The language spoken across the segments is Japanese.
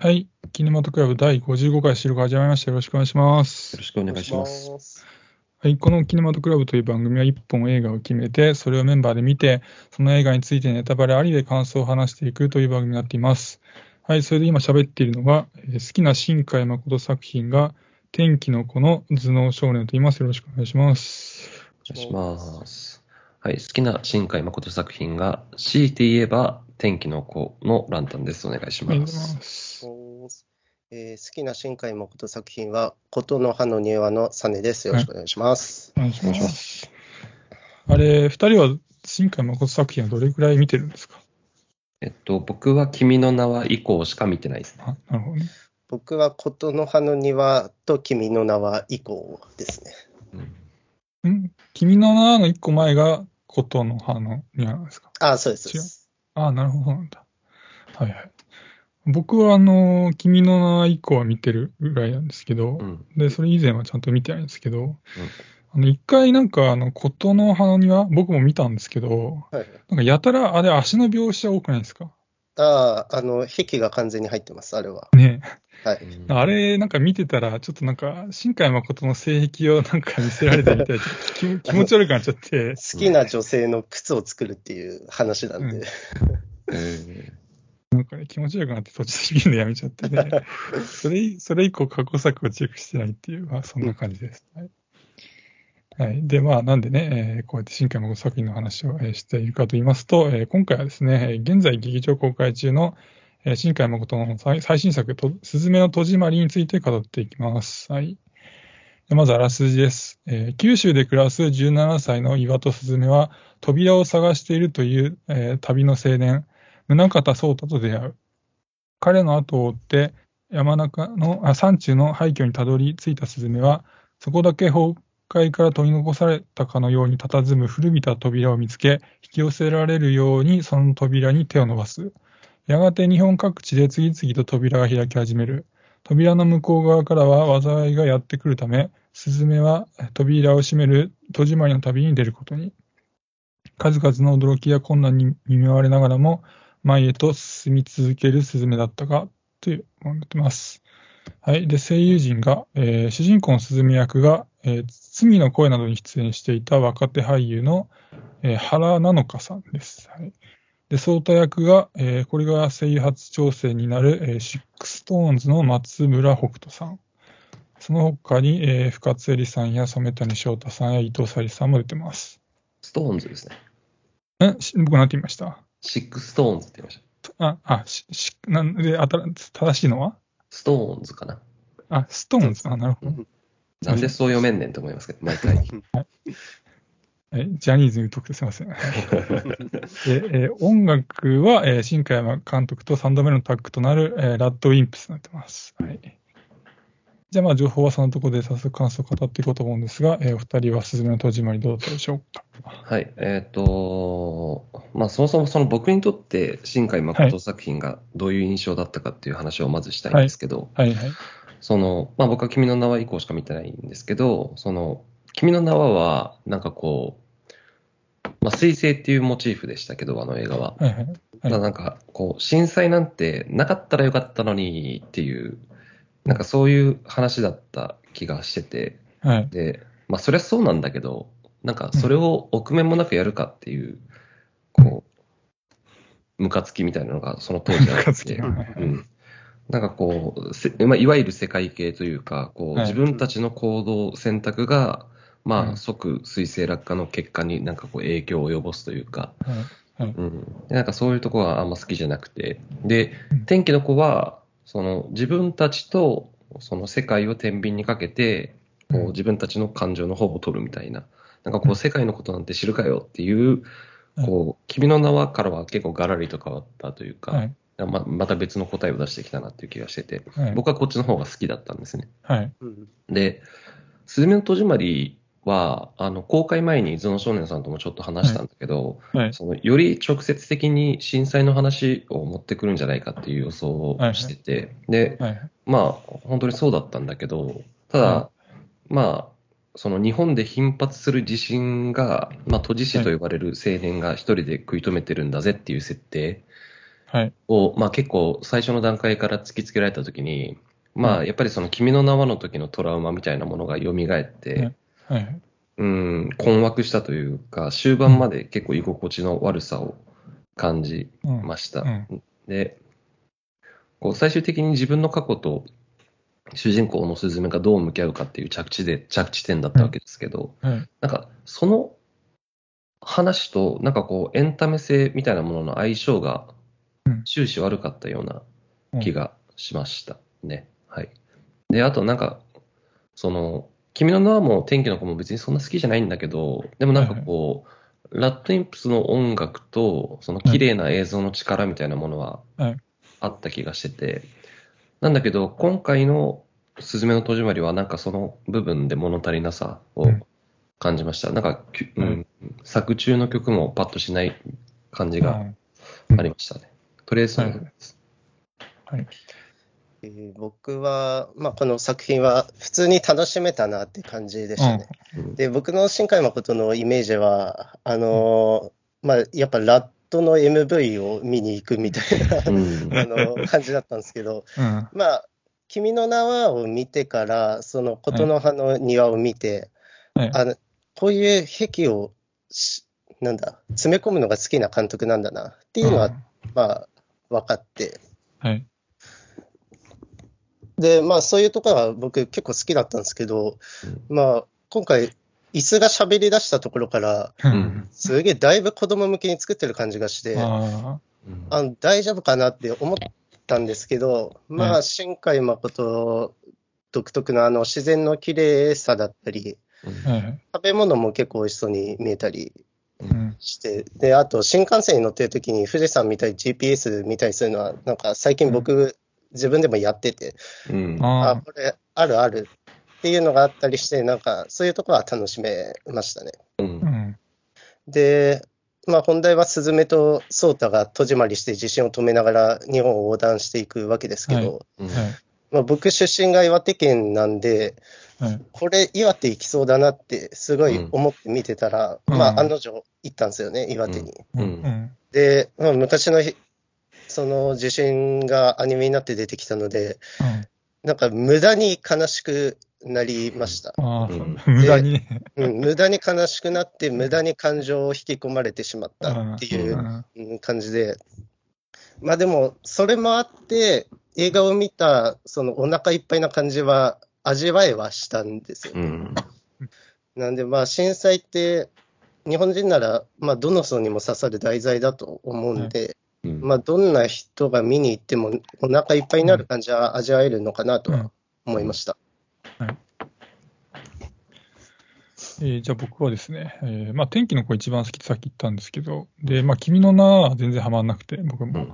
はい。キネマトクラブ第55回収録始まりました。よろしくお願いしますよろ。しくお願いします。す。はい。このキネマトクラブという番組は1本映画を決めて、それをメンバーで見て、その映画についてネタバレありで感想を話していくという番組になっています。はい。それで今喋っているのが、えー好きな新海誠作品が、天気の子の頭脳少年と言います。よろしくお願いします。お願いします。はい、好きな新海誠作品が、強いて言えば、天気の子のランタンです。お願いします。ます。えー好きな新海誠作品は、琴の葉の庭のサネです。よろしくお願いします。お願いします。あれ、二人は新海誠作品はどれくらい見てるんですかえっと、僕は君の名は以降しか見てないですね。あ、なるほどね。僕は琴の葉の庭と君の名は以降ですね。うんん君の名の一個前が琴の葉の庭なんですかあそうです。そうですああ、なるほどなんだ。はいはい。僕はあの、君の名以降は見てるぐらいなんですけど、うん。で、それ以前はちゃんと見てないんですけど、あの、一回なんかあの、琴の葉の庭、僕も見たんですけど、はい、なんかやたらあれ足の描写多くないですか？ああ、あの、壁が完全に入ってます、あれは。ねはい。うんあれ、なんか見てたら、ちょっとなんか、新海誠の性癖をなんか見せられてみたいで気持気持ち悪くなっちゃって、好きな女性の靴を作るっていう話なんで。うんえーなんかね、気持ち悪くなって途中で見るのやめちゃってね。それ、それ以降過去作をチェックしてないっていう、まあそんな感じです。はい。はい、で、まあなんでね、えーこうやって新海誠作品の話を、えーしているかと言いますと、えー今回はですね、現在劇場公開中の、えー新海誠の最新作、とすずめの戸締まりについて語っていきます。はい。まずあらすじです、えー九州で暮らす17歳の岩戸すずめは、扉を探しているという、えー旅の青年、宗像壮太と出会う。彼の後を追って山中のあ山中の廃墟にたどり着いたスズメは、そこだけ崩壊から取り残されたかのように佇む古びた扉を見つけ、引き寄せられるようにその扉に手を伸ばす。やがて日本各地で次々と扉が開き始める。扉の向こう側からは災いがやってくるため、スズメは扉を閉める戸締まりの旅に出ることに。数々の驚きや困難に見舞われながらも、前へと進み続けるスズメだったが、というものになってます。はい。で、声優陣が、えー主人公のスズメ役が、えー罪の声などに出演していた若手俳優の、えー原菜乃華さんです。はい。で、ソータ役が、えーこれが声優初挑戦になる、えーシックストーンズの松村北斗さん。その他に、えー深津絵里さんや染谷将太さんや伊藤沙莉さんも出てます。ストーンズですね。えし僕なんて言いました？シックストーンズって言いました。あ、あ、し、し、なんで、あたら、正しいのは？ストーンズかな。あ、ストーンズ。あ、なるほど。なんでそう読めんねんと思います。けど、毎回。はい、ジャニーズに疎くてすいません。でえ音楽は、えー新海誠監督と3度目のタッグとなる、えーラッドウィンプスになってます。はい。じゃあ、まあ、情報はそのところで早速感想を語っていこうと思うんですが、えーお二人はすずめの戸締まりどうだったでしょうか。はい。えっ、と、まあ、そもそもその僕にとって新海誠作品がどういう印象だったかっていう話をまずしたいんですけど、はいはい。その、まあ、僕は君の名は以降しか見てないんですけど、その、君の名はは、なんかこう、まあ、水星っていうモチーフでしたけど、あの映画は。はいはい。ただなんか、こう、震災なんてなかったらよかったのにっていう、なんかそういう話だった気がしてて、はい。で、まあ、そりゃそうなんだけど、なんかそれを臆面もなくやるかっていう、こう、ムカつきみたいなのがその当時あって、うん。なんかこう、せまあ、いわゆる世界系というか、こう、はい。自分たちの行動、選択が、まあ、うん即水星落下の結果になんかこう影響を及ぼすというか、はい。はい。うん。でなんかそういうところはあんま好きじゃなくて、でうん、天気の子は、その自分たちとその世界を天秤にかけて、こう自分たちの感情の方を取るみたいな、なんかこう世界のことなんて知るかよっていう、うん。こう、君の名はからは結構ガラリと変わったというか、はい。ままた別の答えを出してきたなっていう気がしてて、はい。僕はこっちの方が好きだったんですね。はい。うんで、すずめの戸締まりは、あの、公開前に頭脳少年さんともちょっと話したんだけど、はい。そのより直接的に震災の話を持ってくるんじゃないかっていう予想をしてて、で、はい。まあ、本当にそうだったんだけど、ただ、はまあ、その日本で頻発する地震が、まあ、都知事と呼ばれる青年が一人で食い止めてるんだぜっていう設定はい。を、まあ結構最初の段階から突きつけられたときに、まあやっぱりその君の名はの時のトラウマみたいなものが蘇って、はい。うん、困惑したというか、終盤まで結構居心地の悪さを感じうん。ました。うんで、こう最終的に自分の過去と主人公のスズメがどう向き合うかっていう着地で、着地点だったわけですけど、はい。なんかその話と、なんかこうエンタメ性みたいなものの相性がうん終始悪かったような気がしましたね。はい。で、あとなんか、その、君の名はも天気の子も別にそんな好きじゃないんだけど、でもなんかこう、ラッドインプスの音楽と、その綺麗な映像の力みたいなものははい。あった気がしてて、なんだけど、今回のすずめの戸締まりは、なんかその部分で物足りなさをうん。感じました。なんか、うはい。ん、作中の曲もパッとしない感じがうんありましたね。とりあえずその辺です。はい。えー僕は、まあ、この作品は普通に楽しめたなって感じでしたね。うんで、僕の新海誠のイメージは、あのーまあ、やっぱラットの MV を見に行くみたいな、うんあの感じだったんですけど、うん。まあ、君の名はを見てから、その琴の葉の庭を見て、はい。あのこういう壁をし、なんだ、詰め込むのが好きな監督なんだなっていうのは、まあ、分かって、はい。で、まあ、そういうところは僕結構好きだったんですけど、まあ、今回、椅子が喋り出したところから、うん。すげえだいぶ子供向けに作ってる感じがして、あうんあの大丈夫かなって思ったんですけど、まあ、はい新海誠独特のあの自然の綺麗さだったり。食べ物も結構美味しそうに見えたりうん。して、で、あと新幹線に乗ってる時に富士山見たり GPS 見たりするのは、なんか最近僕、自分でもやってて、うんあ、あこれあるあるっていうのがあったりして、なんかそういうところは楽しめましたね。うんん。で、まあ、本題はスズメとソータが戸締まりして地震を止めながら日本を横断していくわけですけど、うんはい。まあ、僕出身が岩手県なんで、はい。これ岩手行きそうだなってすごい思って見てたら、うんまあ、案の定行ったんですよね、岩手に。ううんん。で、まあ、昔のひその地震がアニメになって出てきたので、なんか無駄に悲しくなりました。無駄にね。うん、無駄に悲しくなって、無駄に感情を引き込まれてしまったっていう感じで、まあでも、それもあって、映画を見た、そのお腹いっぱいな感じは、味わえはしたんですよ。うん。なんで、まあ、震災って、日本人なら、まあ、どの層にも刺さる題材だと思うんで、うん。まあ、どんな人が見に行っても、お腹いっぱいになる感じは味わえるのかなとは思いました。えーじゃあ僕はですね、えーまあ天気の子一番好きってさっき言ったんですけど、で、まあ君の名は全然ハマんなくて、僕も。うん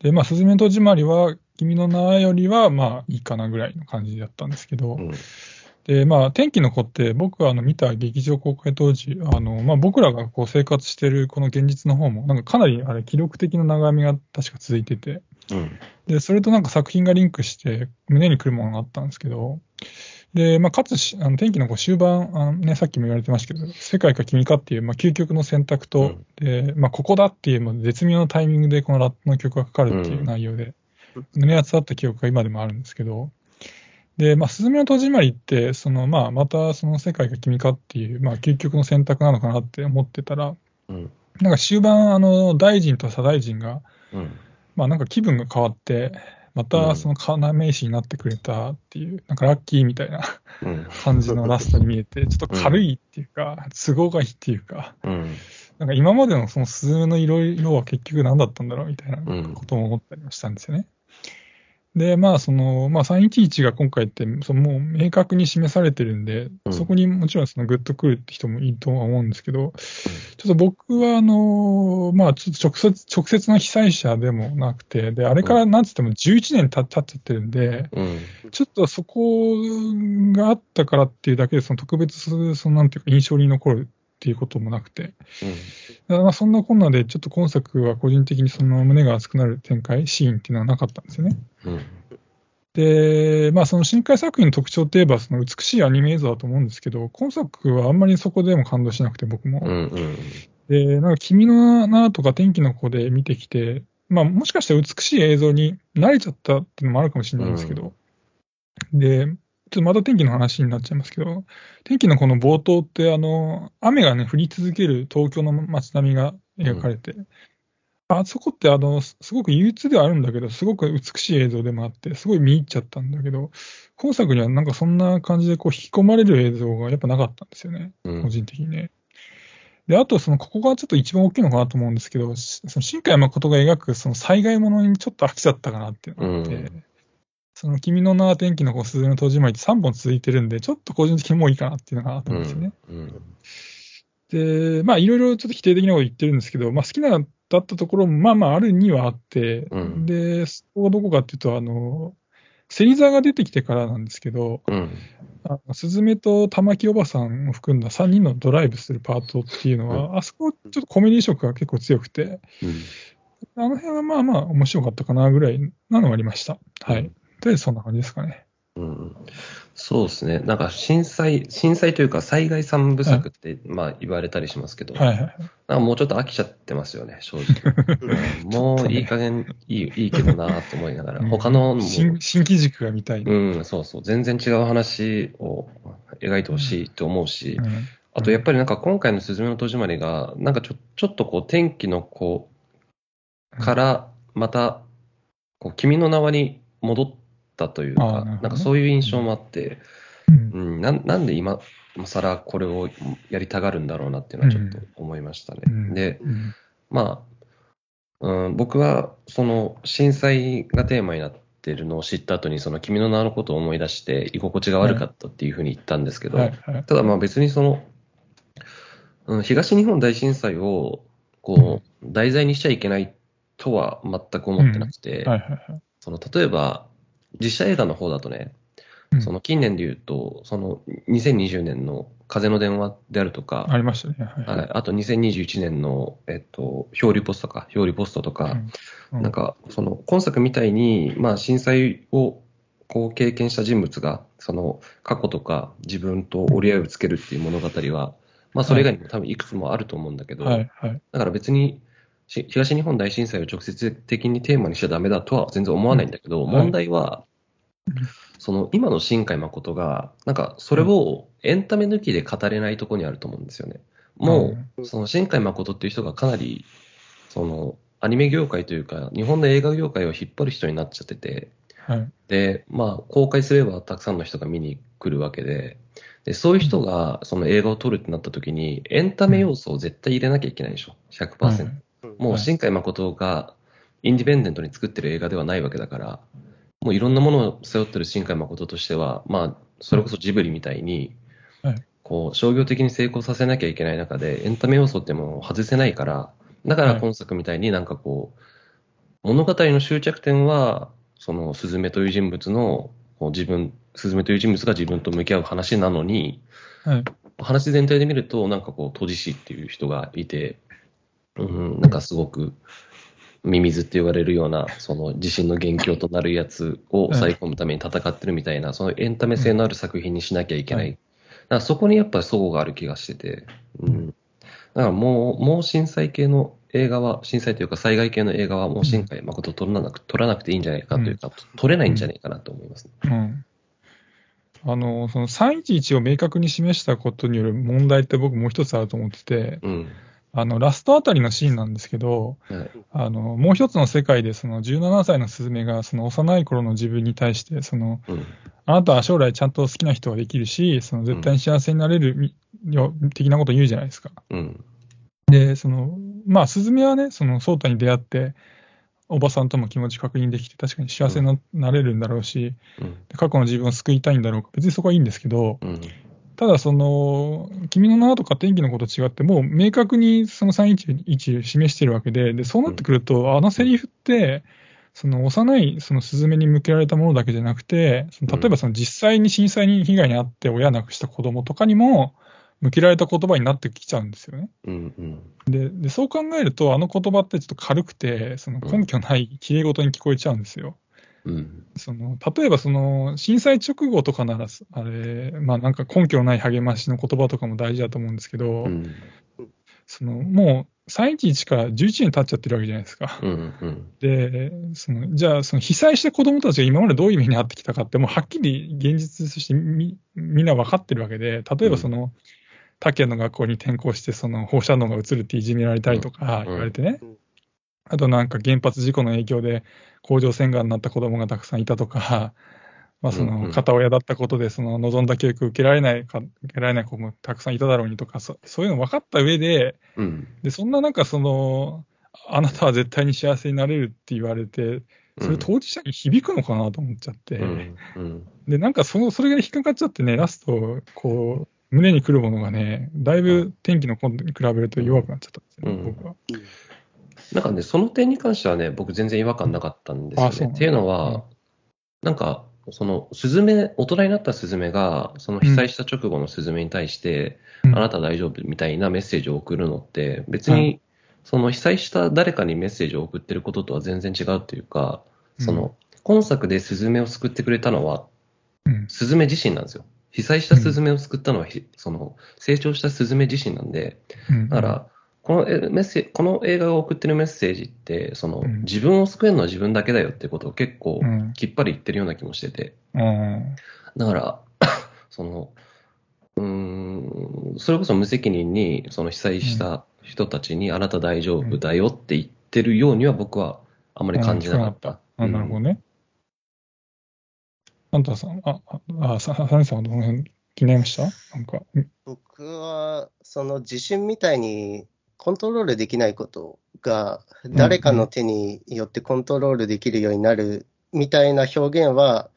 で、まあすずめの戸締まりは、君の名よりはまあいいかなぐらいの感じだったんですけど、うん。で、まあ天気の子って僕はあの見た劇場公開当時、あの、まあ僕らがこう生活してるこの現実の方も、なんかかなりあれ記録的な長雨が確か続いてて、うん。で、それとなんか作品がリンクして胸にくるものがあったんですけど、で、まあ、かつし、あの天気のこう終盤、あのね、さっきも言われてましたけど、世界か君かっていう、まあ、究極の選択と、で、まあ、ここだっていう、まあ絶妙なタイミングでこのラットの曲がかかるっていう内容で、胸熱だった記憶が今でもあるんですけど、で、まあ、すずめの戸締まりって、その、まあ、またその世界か君かっていう、まあ、究極の選択なのかなって思ってたら、うん。なんか終盤、あの、大臣と左大臣が、うん。まあなんか気分が変わって、まうん。たその要石になってくれたっていう、なんかラッキーみたいなうん。感じのラストに見えて、ちょっと軽いっていうか、都合がいいっていうか、うん。なんか今までのそのスズメの色色は結局何だったんだろうみたいなうんことも思ったりもしたんですよね。で、まあその、まあ311が今回って、そのもう明確に示されてるんで、うん。そこにもちろんそのグッとくるって人もいいとは思うんですけど、ちょっと僕はあの、まあちょっと直接、直接の被災者でもなくて、で、あれからなんつっても11年経経っちゃってるんで、うん。ちょっとそこがあったからっていうだけで、その特別、そのなんていうか印象に残るっていうこともなくて、だからまあそんなこんなで、ちょっと今作は個人的にその胸が熱くなる展開、シーンっていうのはなかったんですよね。うん。で、まあその深海作品の特徴といえば、その美しいアニメ映像だと思うんですけど、今作はあんまりそこでも感動しなくて、僕も。うんうん。で、なんか君の名とか天気の子で見てきて、まあ、もしかしたら美しい映像に慣れちゃったっていうのもあるかもしれないんですけど、で、ちょっとまた天気の話になっちゃいますけど、天気のこの冒頭って、あの、雨がね、降り続ける東京の街並みが描かれて、うん、あそこってあの、すごく憂鬱ではあるんだけど、すごく美しい映像でもあって、すごい見入っちゃったんだけど、今作にはなんかそんな感じでこう引き込まれる映像がやっぱなかったんですよね、うん、個人的にね。で、あと、その、ここがちょっと一番大きいのかなと思うんですけど、その新海誠が描くその災害ものにちょっと飽きちゃったかなっていうのがあって、うん、その、君の名は天気の子、鈴の戸締まりって3本続いてるんで、ちょっと個人的にもういいかなっていうのがあったんですよね。うん、で、まあ、いろいろちょっと否定的なこと言ってるんですけど、まあ、好きなだったところも、まあまあ、あるにはあって、で、そこがどこかっていうと、あの、芹沢が出てきてからなんですけど、うん、あのスズメと玉木おばさんを含んだ3人のドライブするパートっていうのは、うん、あそこちょっとコメディ色が結構強くて、うん、あの辺はまあまあ面白かったかなぐらいなのがありました。はい。とりあえずそんな感じですかね。うん、そうですね。なんか震災、震災というか災害三部作って、まあ言われたりしますけど、はいはい、なんかもうちょっと飽きちゃってますよね、正直。もういい加減いいいいけどなと思いながら、うん、他の新新機軸が見たい、うん、そうそう。全然違う話を描いてほしいと思うし、うん、あとやっぱりなんか今回のすずめの戸締まりが、なんかちょちょっとこう天気の子からまた、こう君の名はに戻って、たというか、なんかそういう印象もあって、うん、うん、ななんで今更これをやりたがるんだろうなっていうのはちょっと思いましたね。うん、で、まあ、うん、僕はその震災がテーマになってるのを知った後にその君の名のことを思い出して居心地が悪かったっていうふうに言ったんですけど、ただまあ別にその、うん、東日本大震災をこう題材にしちゃいけないとは全く思ってなくて、その例えば実写映画の方だとね、その近年で言うと、その2020年の風の電話であるとか、ありましたね。はい、はい、あと2021年の、えっと、表裏ポストか、表裏ポストとか、うん。うん、なんか、その今作みたいに、まあ、震災をこう経験した人物が、その過去とか自分と折り合いをつけるっていう物語は、まあ、それ以外にも多分いくつもあると思うんだけど、はいはい、だから別に、東日本大震災を直接的にテーマにしちゃだめだとは全然思わないんだけど、うん、問題は、その今の新海誠が、なんかそれをエンタメ抜きで語れないところにあると思うんですよね。もう、その新海誠っていう人がかなり、そのアニメ業界というか、日本の映画業界を引っ張る人になっちゃってて、はい、で、まあ、公開すればたくさんの人が見に来るわけで、でそういう人がその映画を撮るってなった時に、エンタメ要素を絶対入れなきゃいけないでしょ、100%。もう新海誠がインディペンデントに作ってる映画ではないわけだから、もういろんなものを背負ってる新海誠としては、まあ、それこそジブリみたいに、こう、商業的に成功させなきゃいけない中で、エンタメ要素ってもう外せないから、だから今作みたいになんかこう、物語の終着点は、その、スズメという人物の、こう自分、スズメという人物が自分と向き合う話なのに、はい、話全体で見ると、なんかこう、閉じ師っていう人がいて、うん、なんかすごく、ミミズって言われるような、その地震の元凶となるやつを抑え込むために戦ってるみたいな、そのエンタメ性のある作品にしなきゃいけない。だからそこにやっぱり齟齬がある気がしてて、うん。だからもう、もう震災系の映画は、震災というか災害系の映画はもう新海誠撮らなく、撮らなくていいんじゃないかというか、撮れないんじゃないかなと思います、ね、うん。あの、その311を明確に示したことによる問題って僕もう一つあると思ってて、うん、あの、ラストあたりのシーンなんですけど、はい、あの、もう一つの世界で、その17歳のスズメが、その幼い頃の自分に対して、その、うん、あなたは将来ちゃんと好きな人ができるし、その絶対に幸せになれる、うん、的なことを言うじゃないですか。うん、で、その、まあ、スズメはね、その、ソータに出会って、おばさんとも気持ち確認できて、確かに幸せになれるんだろうし、過去の自分を救いたいんだろうか、別にそこはいいんですけど、ただ、その、君の名はとか天気のこと違って、もう明確にその311示してるわけで、で、そうなってくると、うん、あのセリフって、その幼いそのスズメに向けられたものだけじゃなくて、その例えばその実際に震災に被害に遭って親亡くした子供とかにも、向けられた言葉になってきちゃうんですよね。うんうん、でで、そう考えると、あの言葉ってちょっと軽くて、その根拠ないきれい事に聞こえちゃうんですよ。うん、その例えばその震災直後とかなら、あれ、まあなんか根拠のない励ましの言葉とかも大事だと思うんですけど、うん、そのも311から11年経っちゃってるわけじゃないですか。うんうん。で、その、じゃあ、その被災した子供たちが今までどういう目に遭ってきたかって、もうはっきり現実としてみみんな分かってるわけで、例えばその、他県の学校に転校して、その放射能が移るっていじめられたりとかうん。言われてね。うん、あとなんか原発事故の影響で甲状腺がんになった子供がたくさんいたとか、まあその片親だったことで、その望んだ教育受けられないか、受けられない子もたくさんいただろうにとか、そそういうの分かった上で、うん。で、そんな中、その、あなたは絶対に幸せになれるって言われて、それ当事者に響くのかなと思っちゃって、うん。うん。で、なんかその、それが引っかかっちゃってね、ラスト、こう、胸に来るものがね、だいぶ天気の今度に比べると弱くなっちゃったんですよね、うん。僕は。なんかね、その点に関してはね、僕全然違和感なかったんですよね。っていうのは、うん。なんか、その、スズメ、大人になったスズメが、その被災した直後のスズメに対して、うん。あなた大丈夫みたいなメッセージを送るのって、別に、その被災した誰かにメッセージを送ってることとは全然違うっていうか、その、今作でスズメを救ってくれたのは、うん、スズメ自身なんですよ。被災したスズメを救ったのは、ひその、成長したスズメ自身なんで、うん、だから、このえメッセこの映画が送ってるメッセージって、そのうん。自分を救えるのは自分だけだよってことを結構うん。きっぱり言ってるような気もしてて、うん、だから、その、うーん、それこそ無責任にその被災した人たちにあなた大丈夫だよって言ってるようには僕はあまり感じなかった。あ、なるほどね。あんたさん、あ、あ、あさ、サネさんはどの辺気になりました？なんか、うん僕は、その地震みたいにコントロールできないことが、誰かの手によってコントロールできるようになるみたいな表現は、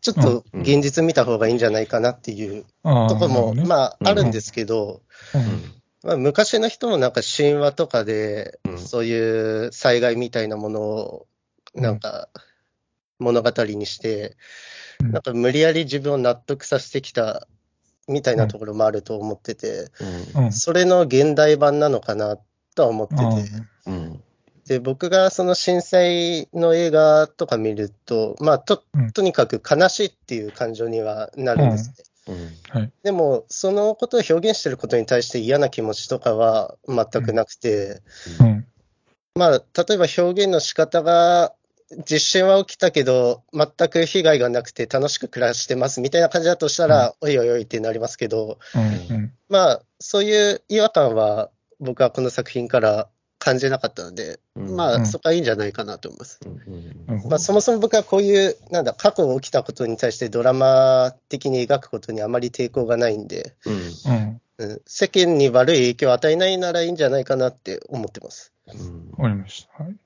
ちょっと現実見た方がいいんじゃないかなっていうあとこも、ね、まあ、うんあるんですけど、うん。まあ、昔の人もなんか神話とかでう、ん。そういう災害みたいなものを、なんか、物語にして、うん。なんか無理やり自分を納得させてきたみたいなところもあると思ってて、うん。うん。それの現代版なのかなとは思ってて、うん。で、僕がその震災の映画とか見ると、まあ、とうん、とにかく悲しいっていう感情にはなるんですね。うん。でも、そのことを表現してることに対して嫌な気持ちとかは全くなくて、うん。うん。まあ、例えば表現の仕方が、地震は起きたけど、全く被害がなくて楽しく暮らしてますみたいな感じだとしたら、おいおいおいってなりますけど、うん。うん。まあ、そういう違和感は僕はこの作品から感じなかったので、うん。まあ、うん。そこはいいんじゃないかなと思います。まあ、そもそも僕はこういう、なんだ、過去起きたことに対してドラマ的に描くことにあまり抵抗がないんで、うん。うん。うん、世間に悪い影響を与えないならいいんじゃないかなって思ってます。うん。わかりました。はい。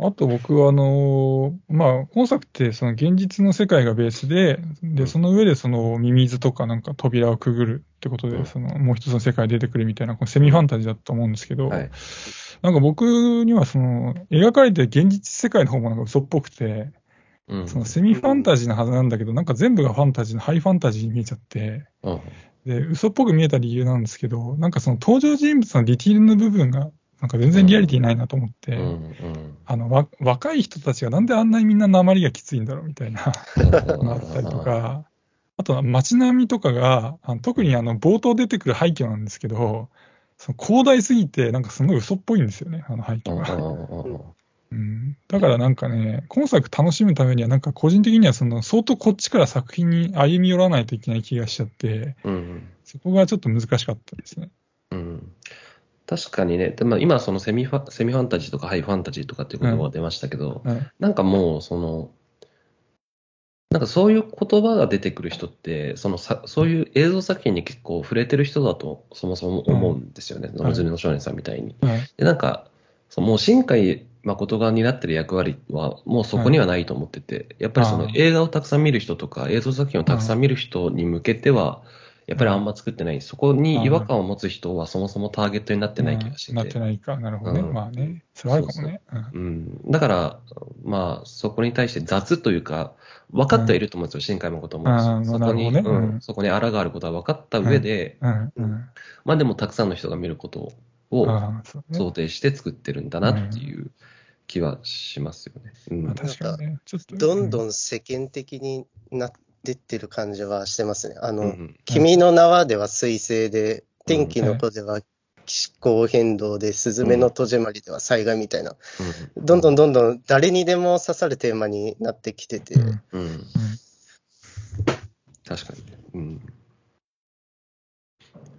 あと僕は、あのーまあ、本作ってその現実の世界がベースで、で、うん。その上でそのミミズとかなんか扉をくぐるってことで、うん。そのもう一つの世界出てくるみたいな、このセミファンタジーだと思うんですけど、はい。なんか僕にはその描かれてる現実世界の方もなんか嘘っぽくて、うん。そのセミファンタジーのはずなんだけど、なんか全部がファンタジーのハイファンタジーに見えちゃって、うん。で、嘘っぽく見えた理由なんですけど、なんかその登場人物のディティールの部分が、なんか全然リアリティないなと思って、うんうん。あの、わ、若い人たちがなんであんなにみんな鉛がきついんだろうみたいなのがあったりとか、あとは街並みとかが、あの特にあの、冒頭出てくる廃墟なんですけど、その広大すぎて、なんかすごい嘘っぽいんですよね、あの廃墟が。うん、だからなんかね、今作楽しむためには、なんか個人的にはその相当こっちから作品に歩み寄らないといけない気がしちゃって、うん。そこがちょっと難しかったですね。うん確かにね、でまあ、今そのセミファセミファンタジーとかハイファンタジーとかっていう言葉が出ましたけど、うん。なんかもうその、なんかそういう言葉が出てくる人って、そのさそういう映像作品に結構触れてる人だとそもそも思うんですよね、ん。のずみの少年さんみたいに。はいで、なんか、そのもう新海誠が担ってる役割はもうそこにはないと思ってて、やっぱりその映画をたくさん見る人とか映像作品をたくさん見る人に向けては、やっぱりあんま作ってない。そこに違和感を持つ人はそもそもターゲットになってない気がして。なってないか。なるほどね。うんまあね。それはあるかもね。うんうん、だから、まあ、そこに対して雑というか、分かってはいると思うんですよ、新海誠も。そこに、ねうんうん、そこにあらがあることは分かった上で、うん。うん。まあでもたくさんの人が見ることを。想定して作ってるんだなっていう気はしますよね。うんまあ確かにね。ちょっと。どんどん。ん世間的になってってる感じはしてますね。あの、うん君の名はでは彗星で、天気の子では気候変動で、スズメの戸締まりでは災害みたいな、うんどんどんどんどん誰にでも刺さるテーマになってきてて、うんうん。確かにね。うん。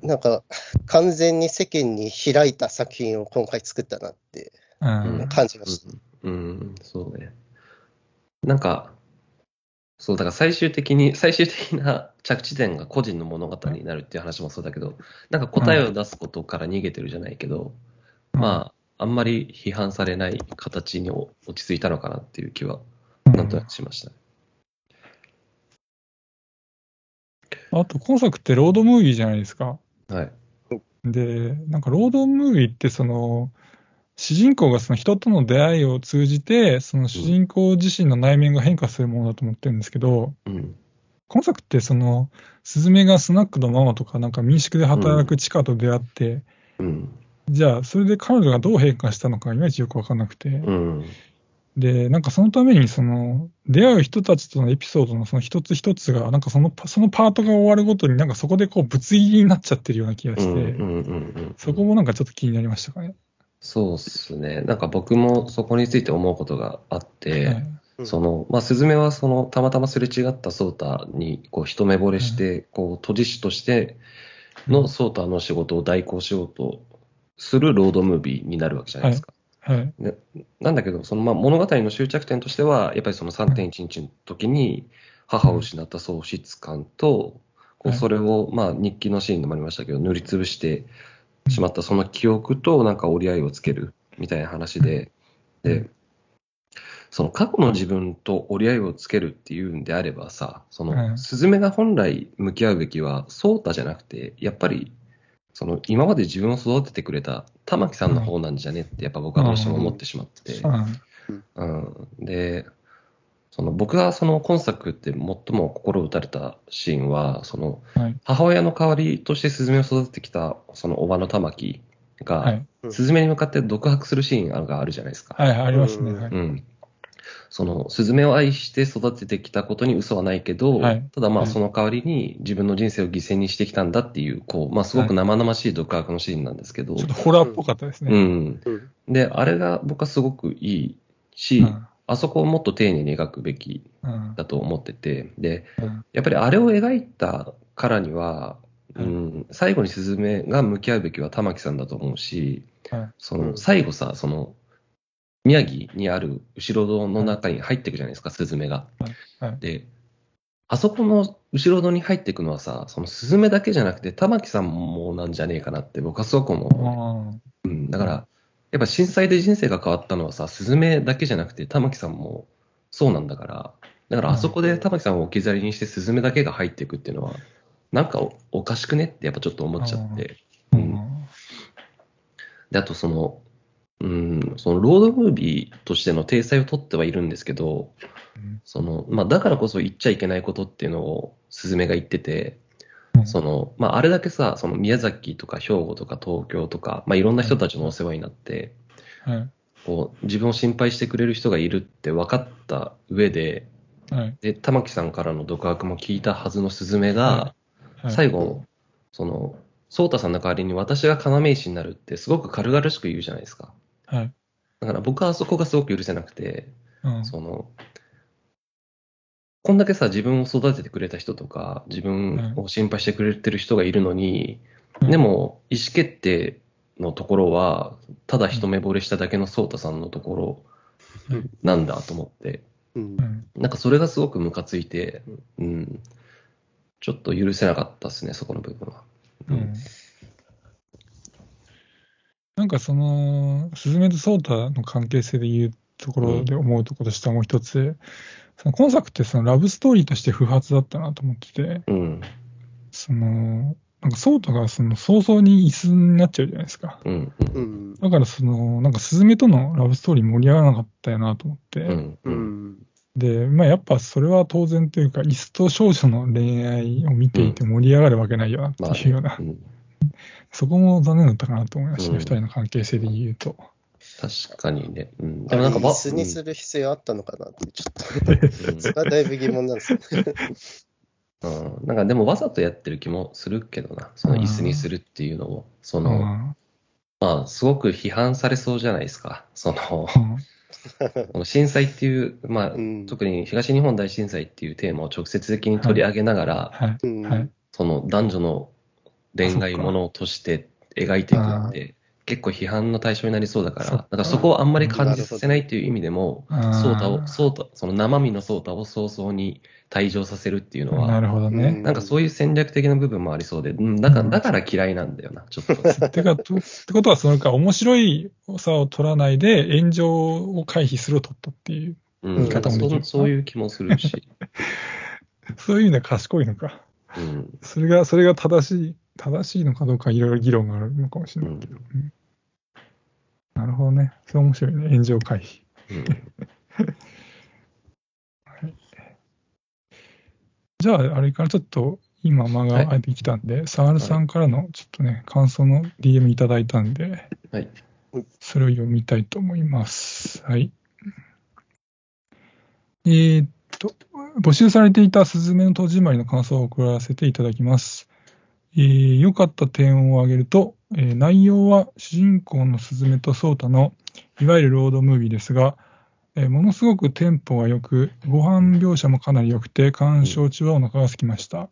なんか完全に世間に開いた作品を今回作ったなってうん感じました。うん、うんそうね。なんか、そう、だから最終的に、最終的な着地点が個人の物語になるっていう話もそうだけど、なんか答えを出すことから逃げてるじゃないけど、まあ、あんまり批判されない形に落ち着いたのかなっていう気は、なんとなくしましたね。あと、今作ってロードムービーじゃないですか。はい。で、なんかロードムービーってその、主人公がその人との出会いを通じて、その主人公自身の内面が変化するものだと思ってるんですけど、うん。今作ってその、スズメがスナックのママとかなんか民宿で働くチカと出会って、うん。じゃあそれで彼女がどう変化したのかいまいちよくわかんなくて、うん。で、なんかそのためにその、出会う人たちとのエピソードのその一つ一つが、なんかそのパそのパートが終わるごとになんかそこでこうぶつ切りになっちゃってるような気がうん。して。そこもなんかちょっと気になりましたかね。そうっすね。なんか僕もそこについて思うことがあって、はいその、まあ、スズメはその、たまたますれ違ったソータに、こう、一目惚れして、こう、都知事としてのソータの仕事を代行しようとするロードムービーになるわけじゃないですか。はい。でなんだけど、その、まあ、物語の終着点としては、やっぱりその3.11の時に、母を失った喪失感と、こう、はいそれを、まあ、日記のシーンでもありましたけど、塗りつぶしてしまったその記憶と、なんか折り合いをつけるみたいな話で、で、その過去の自分と折り合いをつけるっていうんであればさ、そうん。のスズメが本来向き合うべきは、ソータじゃなくて、やっぱり、その今まで自分を育ててくれた玉木さんの方なんじゃねって、やっぱ僕はどうしても思ってしまってうん、で、その僕がその今作って最も心打たれたシーンは、そのはい。母親の代わりとしてスズメを育ててきたそのおばの玉木はが、い。スズメに向かって独白するシーンがあるじゃないですか。はい、ありますね。うんはい。うん。その、スズメを愛して育ててきたことに嘘はないけど、はいただまあはいその代わりに自分の人生を犠牲にしてきたんだっていう、こう、まあすごく生々しい独白のシーンなんですけど、ちょっとホラーっぽかったですうね。ん。うんで、あれが僕はすごくいいし、うんあそこをもっと丁寧に描くべきうん。だと思ってて、で、うん。やっぱりあれを描いたからには、うはいん、最後にスズメが向き合うべきは玉木さんだと思うし、その最後さ、その宮城にある後ろ戸の中に入っていくじゃないですか、スズメが。はいで、あそこの後ろ戸に入っていくのはさ、そのスズメだけじゃなくて玉木さんもなんじゃねえかなって僕はすごく思う。うん、だから、やっぱ震災で人生が変わったのはさ、スズメだけじゃなくて玉木さんもそうなんだから、だからあそこで玉木さんを置き去りにしてスズメだけが入っていくっていうのは、なんかおおかしくねってやっぱちょっと思っちゃって。ううん。んで、あとその、うん、そのロードムービーとしての体裁を取ってはいるんですけど、うん。その、まあだからこそ言っちゃいけないことっていうのをスズメが言ってて、うんその、まああれだけさ、その宮崎とか兵庫とか東京とか、まあいろんな人たちのお世話になって、はい。こう、自分を心配してくれる人がいるって分かった上で、はい。で、玉木さんからの独白も聞いたはずのスズメが、はい。最後、その、ソータさんの代わりに私が要石になるってすごく軽々しく言うじゃないですか。はい。だから僕はあそこがすごく許せなくて、うんその、こんだけさ、自分を育ててくれた人とか、自分を心配してくれてる人がいるのに、うん。でも、意思決定のところは、ただ一目惚れしただけのソータさんのところうん。なんだと思って、うん。うん。なんかそれがすごくムカついて、うん、ちょっと許せなかったですね、そこの部分は。うん。なんかその、スズメとソータの関係性で言うところで思うところとしてはもう一つ、その今作ってそのラブストーリーとして不発だったなと思ってて、うん、その、なんかソータがその早々に椅子になっちゃうじゃないですか。うん、うん。だからその、なんかスズメとのラブストーリー盛り上がらなかったよなと思って、うん、で、まあやっぱそれは当然というか、椅子と少女の恋愛を見ていて盛り上がるわけないよなってまあいうような、うん。そこも残念だったかなと思いましたね、うん二、人の関係性で言うと。確かにね。うん、あれなんかば椅子にする必要あったのかなって、ちょっと、うん。それはだいぶ疑問なんです。よね。うん、なんかでもわざとやってる気もするけどな、その椅子にするっていうのを、その、うん。まあ、すごく批判されそうじゃないですか。その、震災っていう、まあ、うん。特に東日本大震災っていうテーマを直接的に取り上げながら、はい。うん。はい。その男女の恋愛ものとして描いていくって、結構批判の対象になりそうだから、だからそこをあんまり感じさせないっていう意味でも、ソータを、ソータ、その生身のソータを早々に退場させるっていうのなは、るほどね。なんかそういう戦略的な部分もありそうで、うん、だから、うん。だから嫌いなんだよな、ちょっと。てか、とってことは、そのか、面白いさを取らないで、炎上を回避するを取ったっていう、うん、言い方もできる。そそういう気もするし、そういう意味では賢いのか。うん、それが、それが正しい、正しいのかどうか、いろいろ議論があるのかもしれないけど。うんなるほどね。それ面白いね。炎上回避。うん。じゃあ、あれからちょっと、今間が空いてきたんで、サールさんからのちょっとね、感想の DM いただいたんで、はい。それを読みたいと思います。はい。えーっと、募集されていたスズメの戸締まりの感想を送らせていただきます。えー良かった点を挙げると、えー内容は主人公のスズメとソータのいわゆるロードムービーですが、えーものすごくテンポが良く、ご飯描写もかなり良くて、鑑賞中はお腹が空きました。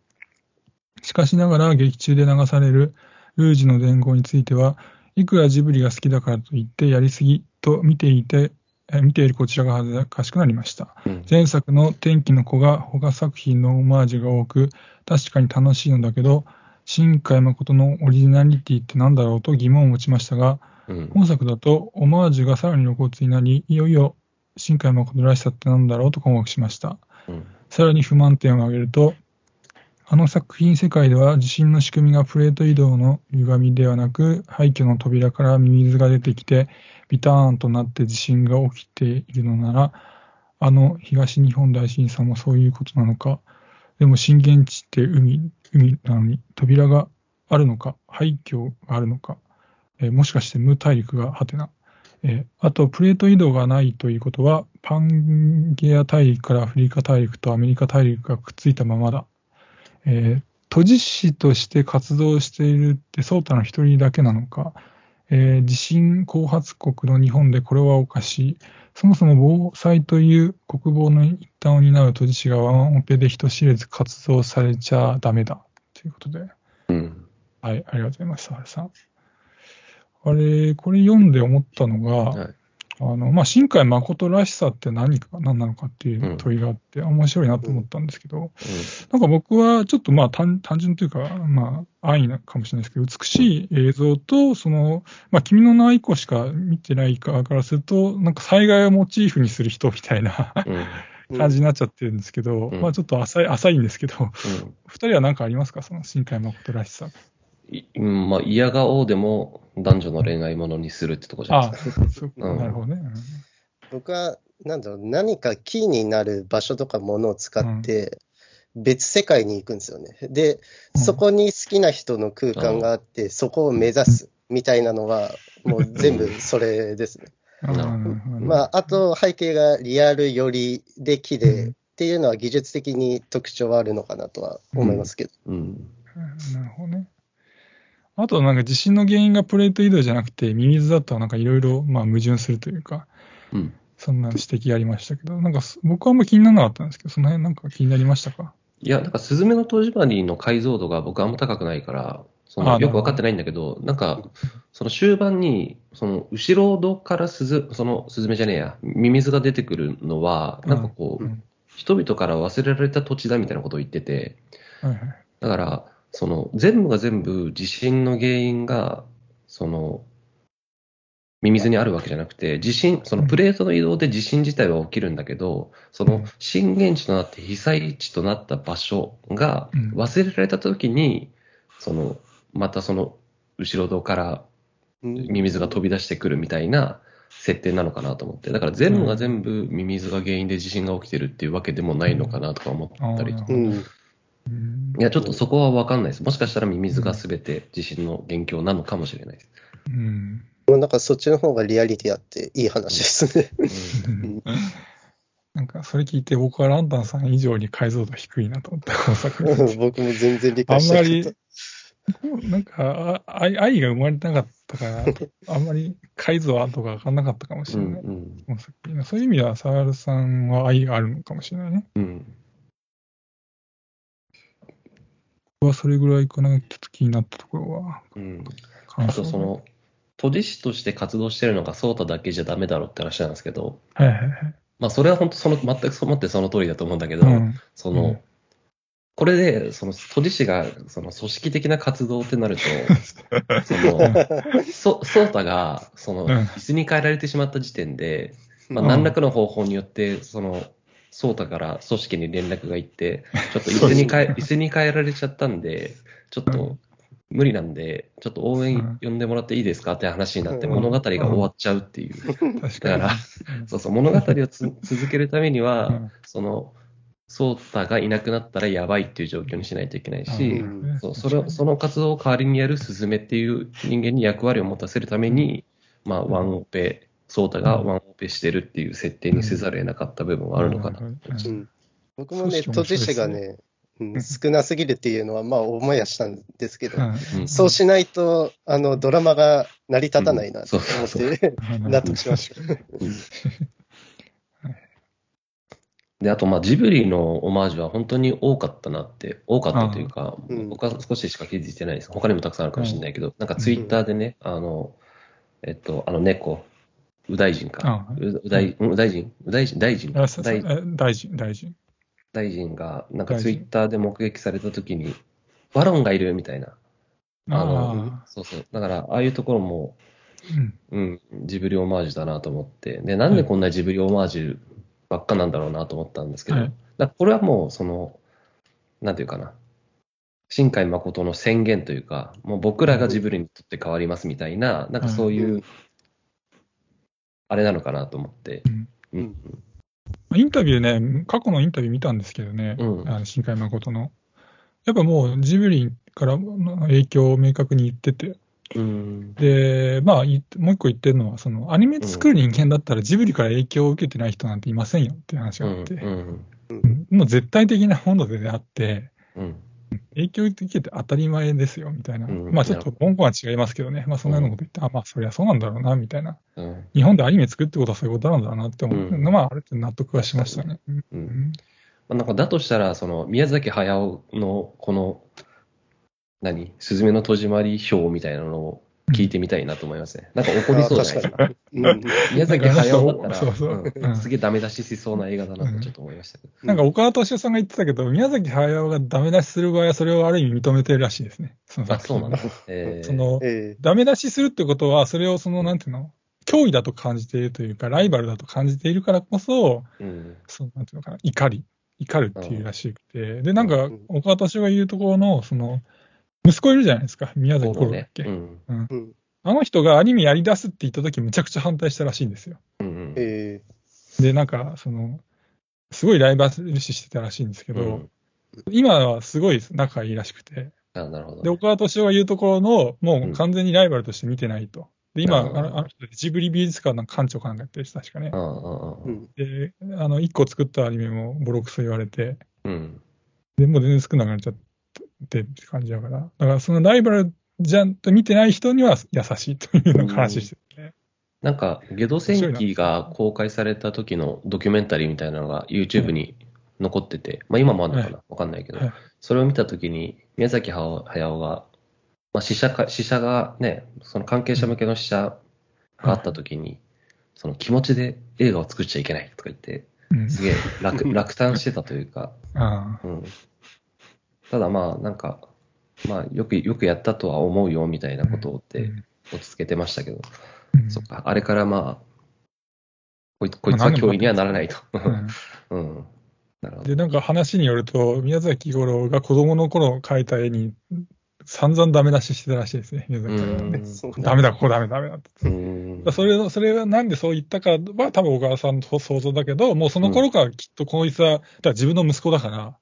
しかしながら劇中で流されるルージュの伝言については、いくらジブリが好きだからといってやりすぎと見ていて、えー見ているこちらが恥ずかしくなりました。うん前作の天気の子が他作品のオマージュが多く、確かに楽しいのだけど、新海誠のオリジナリティって何だろうと疑問を持ちましたが、うん。本作だとオマージュがさらに露骨になり、いよいよ新海誠らしさって何だろうと困惑しました。うん。さらに不満点を挙げると、あの作品世界では地震の仕組みがプレート移動の歪みではなく、廃墟の扉からミミズが出てきて、ビターンとなって地震が起きているのなら、あの東日本大震災もそういうことなのか。でも震源地って海、海なのに扉があるのか、廃墟があるのか、えーもしかして無大陸がハテナ。えーあと、プレート移動がないということは、パンゲア大陸からアフリカ大陸とアメリカ大陸がくっついたままだ。えー都知事として活動しているって、ソータの一人だけなのか。えー地震後発国の日本でこれはおかしい。そもそも防災という国防の一端を担う都知事がワンオペで人知れず活動されちゃダメだ。ということで。うん。はい、ありがとうございます、原さん。あれ、これ読んで思ったのが、はい。あの、まあ、新海誠らしさって何か、何なのかっていう問いがあって、面白いなと思ったんですけど、なんか僕はちょっとまあ単単純というか、まあ安易なかもしれないですけど、美しい映像と、その、まあ君の名は以降しか見てない側からすると、なんか災害をモチーフにする人みたいなうん。うん。感じになっちゃってるんですけど、うんまあちょっと浅い、浅いんですけど、うん二人は何かありますか？その新海誠らしさ。いうんまあ、嫌顔でも男女の恋愛ものにするってとこじゃないあですか。あ、そううんなるほどね。うん僕は、なんだろう、何かキーになる場所とかものを使って、別世界に行くんですよね。で、うんそこに好きな人の空間があって、そこを目指すみたいなのは、もう全部それですね。あーなるほどねまあ、あと背景がリアル寄りで綺麗っていうのは技術的に特徴はあるのかなとは思いますけど。うん。うんなるほどね。あとなんか地震の原因がプレート移動じゃなくて、ミミズだとなんかいろいろまあ矛盾するというか、うん。そんな指摘ありましたけど、なんかす僕はあんま気にならなかったんですけど、その辺なんか気になりましたか？いや、なんか、スズメの戸締まりの解像度が僕あんま高くないから、そあのよく分かってないんだけど、なんか、その終盤に、その後ろ戸からスズ、そのスズメじゃねえや、ミミズが出てくるのは、なんかこう、うん人々から忘れられた土地だみたいなことを言ってて、はいはい。だから、その全部が全部地震の原因が、その、ミミズにあるわけじゃなくて、地震、そのプレートの移動で地震自体は起きるんだけど、その震源地となって被災地となった場所がうん。忘れられた時に、その、またその後ろ戸からうんミミズが飛び出してくるみたいな設定なのかなと思って、だから全部が全部ミミズが原因で地震が起きてるっていうわけでもないのかなとか思ったりとか。ううん。うんいや、ちょっとそこは分かんないです。もしかしたらミミズが全て地震の元凶なのかもしれないです。うんなんかそっちの方がリアリティあっていい話ですね。うんなんかそれ聞いて僕はランタンさん以上に解像度低いなと思った、この作品。僕も全然理あんま解してなかっり、なんかあ愛愛が生まれてなかっったから、あんまり解像度が上がんなかったかもしうんれない。うんこの作品そういう意味では、沢ルさんは愛があるのかもしれないね。うん。僕はそれぐらいかな、ちょっと気になったところは。うん。あとその、都知事として活動してるのがソータだけじゃダメだろうって話なんですけど、はいはいはい。まあそれは本当その、全くそってその通りだと思うんだけど、うん。その、うんこれで、その、都知事が、その、組織的な活動ってなると、その、そ、ソータが、その、うん椅子に変えられてしまった時点で、まあ、うん何らかの方法によって、その、ソータから組織に連絡が行って、ちょっと椅子に変え、椅子に変えられちゃったんで、ちょっうと無理なんで、ちょっと応援呼んでもらっていいですか？って話になって、うん。物語が終わっちゃうっていう。だからそうそう、物語をつ続けるためには、うん。その、ソータがいなくなったらやばいっていう状況にしないといけないし、うん。そうそれをその活動を代わりにやるスズメっていう人間に役割を持たせるために、まあ、ワンオペ、ソータがワンオペしてるっていう設定にせざるを得なかった部分はあるのかな。うん。うん。僕もね、組織都知面白いですね事がね、うん少なすぎるっていうのは、まあ、思いはしたんですけど、そうしないと、あの、ドラマが成り立たないなと思って、納得しました。うん。で、あと、まあ、ジブリのオマージュは本当に多かったなって、多かったというか、うん。僕は少ししか気づいてないです。他にもたくさんあるかもしれないけど、なんかツイッターでね、あの、えっと、あの猫、右大臣か。右大臣右大臣大臣大え大臣、大臣。大臣が、なんかツイッターで目撃されたときに、ワロンがいるみたいな。あの、あそうそう。だから、ああいうところも、ーうん。うん、ジブリオマージュだなと思って。で、なんでこんなジブリオマージュばっかなんだろうなと思ったんですけど、はいだこれはもう、その、なんていうかな。新海誠の宣言というか、もう僕らがジブリにとって変わりますみたいな、なんかそういう、うんあれなのかなと思って。うんうん。インタビューね、過去のインタビュー見たんですけどね、うんあの新海誠の。やっぱもうジブリからの影響を明確に言ってて、うん。で、まあ、いもう一個言ってるのは、そのアニメ作る人間だったらジブリから影響を受けてない人なんていませんよっていう話うん。があって、うん。うんもう絶対的なものであって、うん。影響を受けて当たり前ですよみたいな、うん。まあちょっと文言は違いますけどね、まあそんなようなこと言って、あまあそりゃそうなんだろうなみたいな、うん。日本でアニメ作るってことはそういうことなんだなって思う、うん。まああれって納得はしましたね。うんう。うん。ん。まあ、なんかだとしたら、その宮崎駿のこの、何、すずめの戸締まり表みたいなのを聞いてみたいなと思いますね。なんか怒りそうじゃないですか。宮崎駿だったら、そうそう。うん。うん。すげえダメ出ししそうな映画だなとちょっと思いましたけど。なんか岡田敏夫さんが言ってたけど、宮崎駿がダメ出しする場合は、それをある意味認めてるらしいですね。そのあ、そうなんだ。えー。そのえダメ出しするってことは、それをその、なんていうの、脅威だと感じているというか、ライバルだと感じているからこそ、うん。そのなんていうのかな、怒り、怒るっていうらしくて、で、なんか、岡田敏夫が言うところの、その、息子いるじゃないですか、宮崎そう五郎だっけ、ね。うん。うん。あの人がアニメやり出すって言った時むちゃくちゃ反対したらしいんですよ。うんうん。えで、なんか、その、すごいライバル視してたらしいんですけど、うん。今はすごい仲いいらしくて、あ、なるほど。で、ね。岡田敏夫が言うところの、もう完全にライバルとして見てないと。で、今、うんあのあの人、ジブリ美術館の館長かなんかやってる人、確かねで、あの、一個作ったアニメもボロクソ言われて、うん。で、もう全然少なくなっちゃってって感じだから。だから、そのライバルじゃんと見てない人には優しいというのを話しててね。なんか、ゲド戦記が公開された時のドキュメンタリーみたいなのが YouTube に残ってて、まあ今もあるのかな？わかんないけど。はい、それを見た時に、宮崎駿が、まあ試写か、試写がね、その関係者向けの試写があった時に、その気持ちで映画を作っちゃいけないとか言って、うん。すげえ落 落胆してたというか、あうん。ただまあ、なんか、まあ、よく、よくやったとは思うよ、みたいなことをってうん落ち着けてましたけど、うんそっか、あれからまあ、こいこいつは脅威にはならないと。うんうん。なるほど。で、なんか話によると、宮崎五郎が子供の頃描いた絵に散々ダメ出ししてたらしいですね、宮崎五郎はねダメだ、ここダメだ、ダメだって。うん。それそれはなんでそう言ったかは、多分小川さんの想像だけど、もうその頃からきっとこいつは、だ自分の息子だから、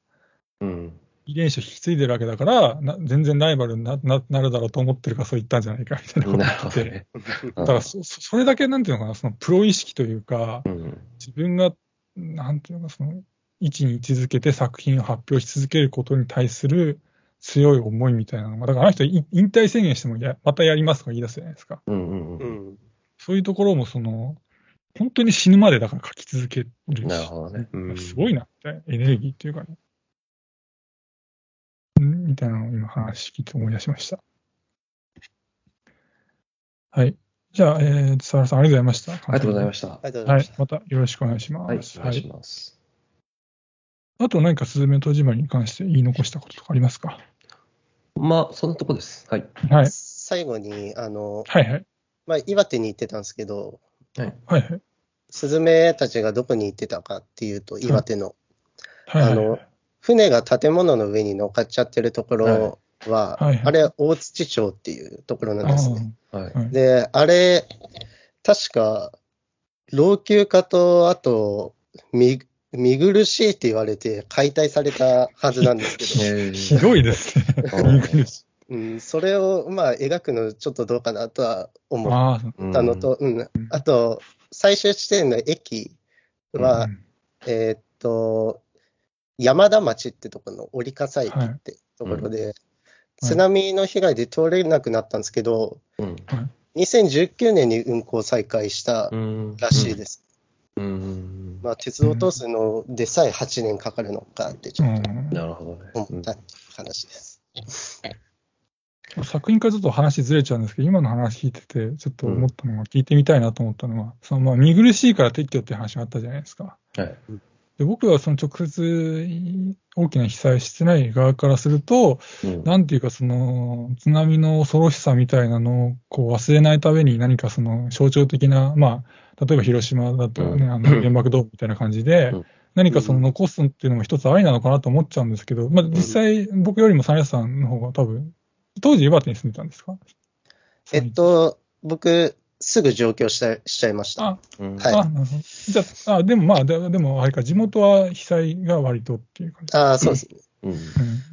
うん。遺伝子を引き継いでるわけだから、な全然ライバルになななるだろうと思ってるからそう言ったんじゃないかみたいなことな言ってね。だからそそそれだけなんていうのかな、そのプロ意識というか、うん。自分が、なんていうのか、その位置に位置づけて作品を発表し続けることに対する強い思いみたいなのが、だからあの人い引退宣言してもや、またやりますとか言い出すじゃないですか。うんうんううん。ん。そういうところも、その、本当に死ぬまでだから書き続けるし。なるほどねうんすごいなって、エネルギーっていうかね。んみたいなのを今話聞いて思い出しました。はい。じゃあ、えー、沢田さんありがとうございました。あありがとうございましした。ありがとうございまし。た。はいまたよろしくお願いします。はい、お願いします。あと何かスズメの戸締まりに関して言い残したこととかありますか？まあ、そんなとこです。はい。はい。最後に、あの、はいはい。まあ、岩手に行ってたんですけど、はい。はいはい。スズメたちがどこに行ってたかっていうと、岩手の、はいはい。あの船が建物の上に乗っかっちゃってるところは、はいはい。あれ、大土町っていうところなんですね。で、あれ、確か、老朽化と、あと、見、見苦しいって言われて解体されたはずなんですけど、えー。ひどいですね。うんそれを、まあ、描くのちょっとどうかなとは思っああ、たのと、うん、あと、最終地点の駅は、うん。えーっと、山田町ってところの折笠駅ってところで、津波の被害で通れなくなったんですけど、うん。2019年に運行再開したうん。らしいです。うん。まあ、鉄道を通すのでさえ8年かかるのかってちょっとうんなるほどね。思った話です。作品からちょっと話ずれちゃうんですけど、今の話聞いてて、ちょっと思ったのが、聞いてみたいなと思ったのは、そのまあ見苦しいから撤去っていう話があったじゃないですか。はい。で僕はその直接大きな被災してない側からすると、うん。なんていうかその津波の恐ろしさみたいなのをこう忘れないために何かその象徴的な、まあ、例えば広島だったらね、うん。あの原爆ドームみたいな感じでうん、何かその残すっていうのも一つありなのかなと思っちゃうんですけど、まあ実際僕よりもサヤさんの方が多分、当時岩手に住んでたんですか？えっと、僕、すぐ上京したしちゃいました。あ、うんはいあ、なるほど。じゃあ、あでもまあ、ででもあれか、地元は被災が割とっていう感じ。ああ、そうですね。うん。うん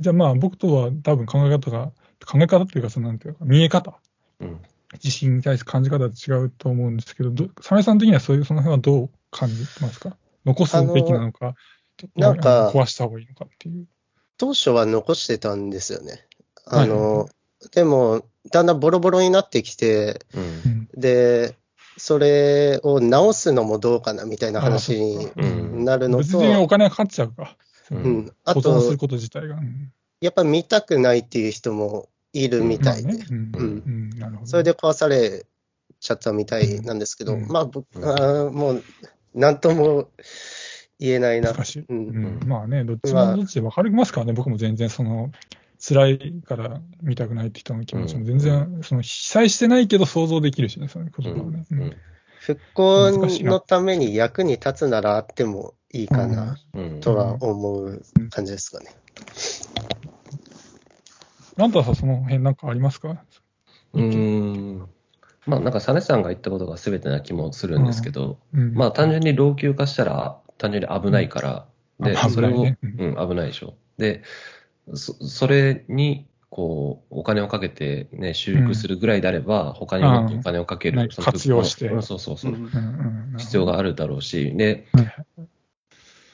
じゃあまあ僕とは多分考え方が、考え方っていうか、そのなんていうか、見え方、うん。地震に対する感じ方が違うと思うんですけど、どサメさん的にはそういう、その辺はどう感じてますか？残すべきなのか、なんか壊した方がいいのかっていう。当初は残してたんですよね。あの、でも、だんだんボロボロになってきて、うんうんで、それを直すのもどうかなみたいな話にうん。なるの別におと、金がかかっちゃうか。ううん。ん、あ保存すとる、こと自体が。うんやっぱ見たくないっていう人もいるみたいで。うん。それで壊されちゃったみたいなんですけど、うん。まあ僕、もう、なんとも言えないな。難しい。ううん。んまあね、どっちまあもどっちで分かりますからね、僕も全然その、辛いから見たくないって人の気持ちも全然、その被災してないけど想像できるしね、そういうことはね。うん復興のために役に立つならあってもいいかなうんとは思う感じですかね。ランタさん、その辺なんかありますか？うーん。まあなんか、サネさんが言ったことが全てな気もするんですけど、うん。まあ単純に老朽化したら単純に危ないから、で、うん。あそれを、危ないね。うん、危ないでしょ。で、そそれに、こう、お金をかけてね、修復するぐらいであれば、他にもっとお金をかける。うんその活用して。うんそうそうそう。必要があるだろうし、で、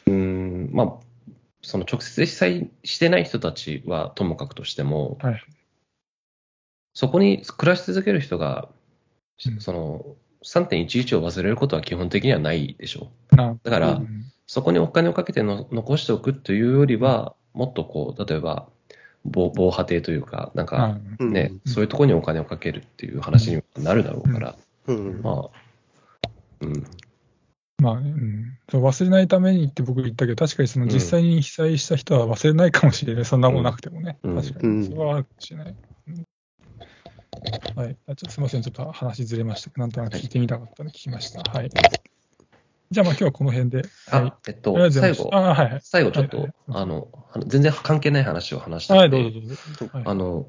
うーん、まあ、その直接被災してない人たちはともかくとしても、はい。そこに暮らし続ける人が、うん。その3.11を忘れることは基本的にはないでしょ。いなだからうん。そこにお金をかけての残しておくというよりは、もっとこう、例えば、防防波堤というか、なんかうん。ね、そういうところにお金をかけるっていう話になるだろうから、うん。まあ、うん、まあね、うん、そう忘れないためにって僕言ったけど、確かにその実際に被災した人は忘れないかもしれない、そんなもんなくてもね、うん。確かに、うん。それはあるかもしれない。うんはい、あちょっとすみません、ちょっと話ずれました。けど、なんとなく聞いてみたかったので聞きました。はい。じゃあ、まあ今日はこの辺で。あ、はい。えっと最後あ、はいはい。最後ちょっと、はいはいあの、全然関係ない話を話したはい、くてどうぞどうぞ。はいあの、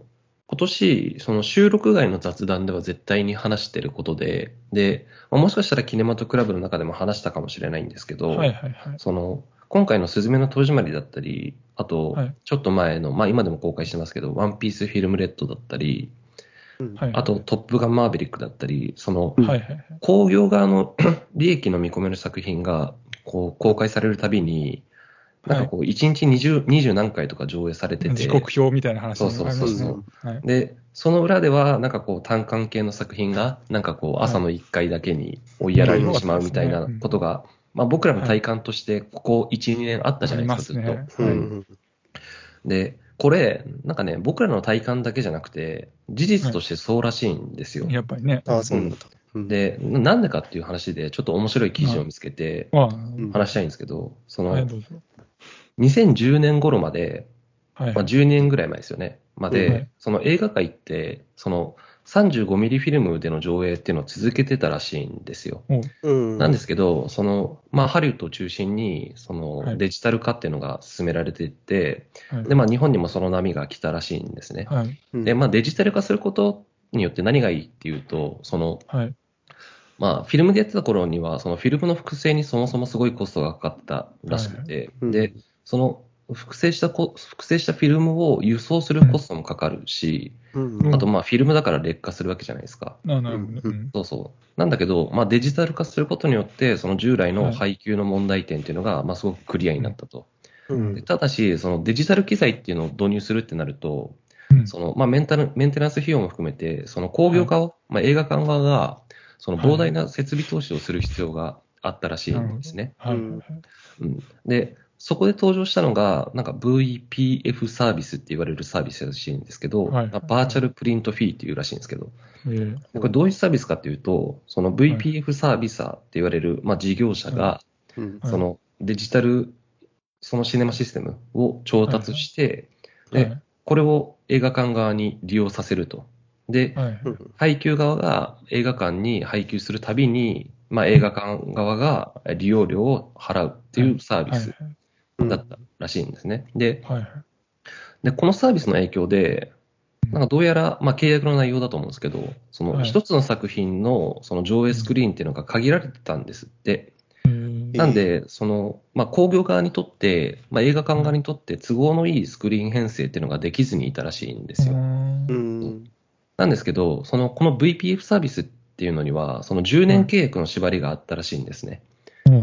今年、その収録外の雑談では絶対に話してることで、で、まあもしかしたらキネマトクラブの中でも話したかもしれないんですけど、はいはいはい。その、今回のすずめの戸締まりだったり、あとはい、ちょっと前の、まあ今でも公開してますけど、ワンピースフィルムレッドだったり、あと、トップガンマーヴェリックだったり、その。工業側の 利益の見込める作品がこう公開されるたびに、なんかこう、1日20、20何回とか上映されてて、時刻表みたいな話そうそうそうで、その裏では、なんかこう、単管系の作品が、なんかこう、朝の1回だけに追いやられてしまうみたいなことが、まあ僕らの体感として、ここ1、2年あったじゃないですか、ずっと。で、これ、なんかね、僕らの体感だけじゃなくて、事実としてそうらしいんですよ。やっぱりね。ああ、そうなんだ。うん、で、ななんでかっていう話で、ちょっと面白い記事を見つけて、話したいんですけど、その、はい、どうぞ。2010年頃まで、はい。まあ、12年ぐらい前ですよね、まで、はいその映画界って、その35ミリフィルムでの上映っていうのを続けてたらしいんですよ。うん、なんですけど、その、まあ、ハリウッドを中心に、そはいのデジタル化っていうのが進められていって、はいで、まあ、日本にもその波が来たらしいんですね。はい。うんで、まあ、デジタル化することによって何がいいっていうと、その、はい。まあ、フィルムでやってた頃には、そのフィルムの複製にそもそもすごいコストがかかったらしくて、うんで、その複製したコ、複製したフィルムを輸送するコストもかかるし、うんあとまあフィルムだから劣化するわけじゃないですか。ななるほどね。ううんんそうそう。なんだけど、まあデジタル化することによって、その従来のはい配給の問題点っていうのが、まあすごくクリアになったと。うんでただし、そのデジタル機材っていうのを導入するってなると、うんそのまあメンタルメンテナンス費用も含めて、その工業化を、まあ映画館側が、その膨大な設備投資をする必要があったらしいんですね。はい。うんうん、で、そこで登場したのが、なんか VPF サービスって言われるサービスらしいんですけど、はい。バーチャルプリントフィーっていうらしいんですけど、えー。でこれどういうサービスかっていうと、その VPF サービサーって言われる、まあ、事業者が、そのデジタル、そのシネマシステムを調達して、はい。で、これを映画館側に利用させると。で、配給側が映画館に配給するたびに、まあ、映画館側が利用料を払うっていうサービはい。スだったらしいんですね。で、はい。でこのサービスの影響で、なんかどうやら、まあ、契約の内容だと思うんですけど、そのはい一つの作品のその上映スクリーンっていうのが限られてたんですって。えーなんで、その、まあ、工業側にとって、まあ、映画館側にとって都合のいいスクリーン編成っていうのができずにいたらしいんですよ。うんうんなんですけど、その、この VPF サービスっていうのには、その10年契約の縛りがあったらしいんですね。うん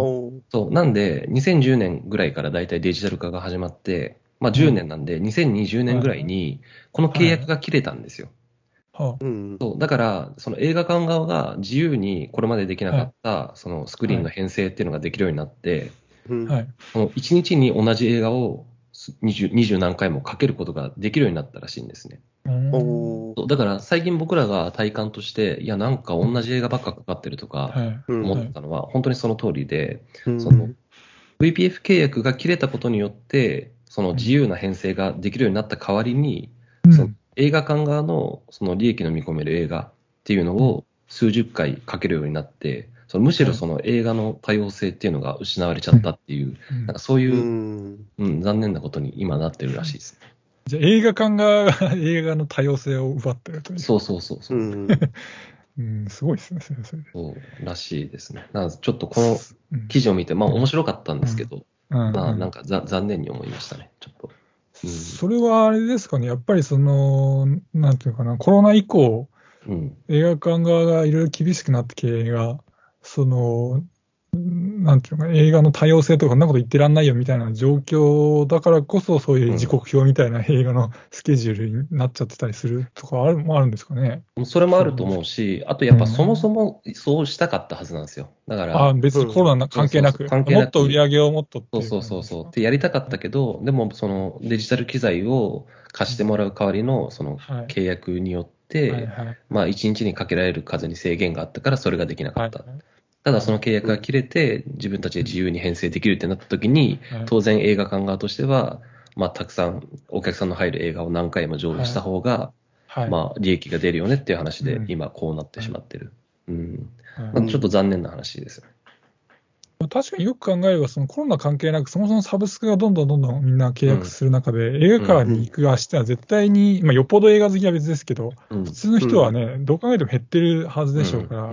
そう。なんで、2010年ぐらいから大体デジタル化が始まって、まあ10年なんで、2020年ぐらいに、この契約が切れたんですよ。はうんそう。だから、その映画館側が自由にこれまでできなかった、そのスクリーンの編成っていうのができるようになって、はい。その1日に同じ映画を20、20何回もかけることができるようになったらしいんですね。だから最近僕らが体感として、いや、なんか同じ映画ばっかかかってるとか思ったのは、本当にその通りで、うん。その VPF 契約が切れたことによって、その自由な編成ができるようになった代わりに、映画館側のその利益の見込める映画っていうのを数十回かけるようになって、そのむしろその映画の多様性っていうのが失われちゃったっていう、うんなんかそういうう、んうん、残念なことに今なってるらしいです。じゃあ映画館が映画の多様性を奪ってるという。そうそうそうそうう。ん うん、すごいですね、それそれで。そうらしいですね。なちょっとこのうん記事を見て、まあ面白かったんですけど、うんまあなんかざ残念に思いましたね、ちょっと。うんそれはあれですかね、やっぱりその、なんていうかな、コロナ以降、うん。映画館側がいろいろ厳しくなって経営が、その、なんていうのかな、映画の多様性とか、そんなこと言ってらんないよみたいな状況だからこそ、そういう時刻表みたいな映画のスケジュールになっちゃってたりするとかあるもあるんですかね。それもあると思うし、あとやっぱそもそもそうしたかったはずなんですよ。だから、あ別にコロナ関係なく、そうそうそう関係なくもっと売り上げをもっとってそいううそうそうそう。ってやりたかったけど、でもそのデジタル機材を貸してもらう代わりのそのはい契約によって、はいはいまあ1日にかけられる数に制限があったからそれができなかはいった。ただその契約が切れて、自分たちで自由に編成できるってなった時に、はい。当然映画館側としては、まあたくさんお客さんの入る映画を何回も上映した方が、はい。まあ利益が出るよねっていう話でうん。今こうなってしまってる。うん。はい。まあちょっと残念な話ですよね。確かによく考えれば、そのコロナ関係なく、そもそもサブスクがどんどんどんどんみんな契約する中で、映画館に行く足ってのは絶対に、まあ、よっぽど映画好きは別ですけど、うん。普通の人はね、どう考えても減ってるはずでしょうから、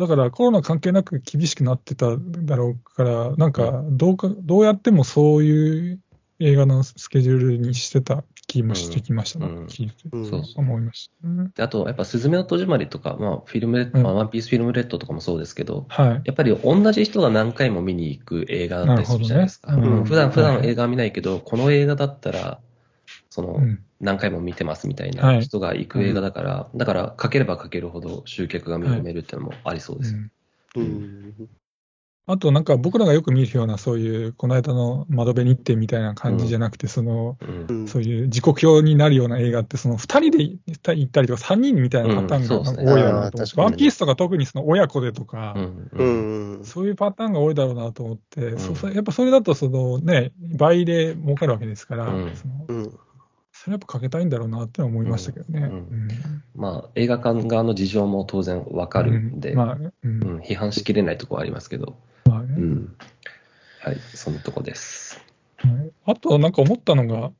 だからコロナ関係なく厳しくなってただろうから、なんかどうか、どうやってもそういう映画のスケジュールにしてた気もしてきましたね。うん聞いてうんそう思いましたね。であと、やっぱ、すずめの戸締まりとか、まあ、フィルムレッド、うんまあワンピースフィルムレッドとかもそうですけど、はい。やっぱり同じ人が何回も見に行く映画だったりするじゃないですか。ねうん普段、うん普段映画は見ないけど、この映画だったら、その、うん。何回も見てますみたいはない。人が行く映画だから、だから、かければかけるほど集客が見込めるっていうのもありそうです。あとなんか僕らがよく見るようなそういう、この間の窓辺日程みたいな感じじゃなくて、その、そういう時刻表になるような映画って、その2人で行ったりとか、3人みたいなパターンが多いだろうなと思ワンピースとか特にその親子でとか。そういうパターンが多いだろうなと思って、やっぱそれだとその、ね、倍で儲かるわけですから。それやっぱかけたいんだろうなって思いましたけどね。うん。うん。まあ、映画館側の事情も当然わかるんで、うん。まあね、批判しきれないところはありますけど、まあね。うん。はい、そのとこです。はい。あと、なんか思ったのが、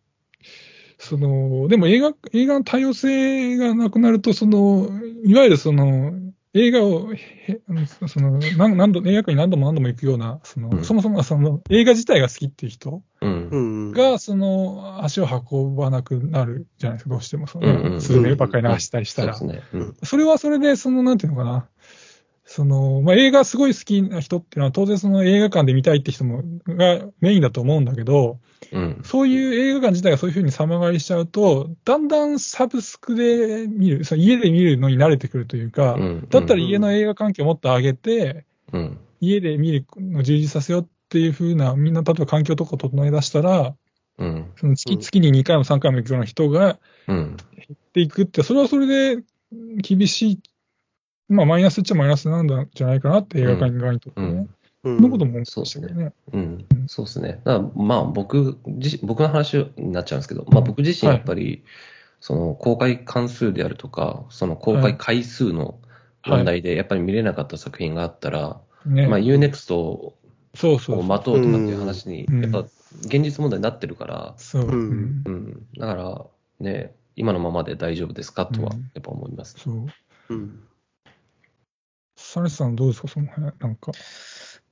その、でも映画、映画の多様性がなくなると、その、いわゆるその、映画を、へその、何何度、映画館に何度も何度も行くような、その、うんそもそもその、映画自体が好きっていう人うん。うん。が、その、足を運ばなくなるじゃないですか、どうしても、そうんうんうんの、スズメばっかり流したりしたら。そうですね。うん。それはそれで、その、なんていうのかな。その、まあ、映画すごい好きな人っていうのは、当然その映画館で見たいって人も、がメインだと思うんだけど、うん。そういう映画館自体がそういうふうに様変わりしちゃうと、だんだんサブスクで見る、その家で見るのに慣れてくるというか、うんだったら家の映画環境をもっと上げて、うん。家で見るのを充実させようっていうふうな、みんな例えば環境とかを整え出したら、うん。その月月に2回も3回も行くような人がうん。っていくって、それはそれで厳しい、まあマイナスっちゃマイナスなんだじゃないかなって映画館側にとってね。うん。うんそんなことも思いましたけどね。うん、そうですね。だまあ僕自身、僕の話になっちゃうんですけど、まあ僕自身やっぱり、その公開関数であるとか、その公開回数の問題でやっぱり見れなかった作品があったら、ねまあ UNEXT をそうそうそう。待とうとかっていう話に、うんやっぱ現実問題になってるから、そう。うんだからね、今のままで大丈夫ですかとはうんやっぱ思います。そう。うん。サネさんどうですか、その辺。なんか。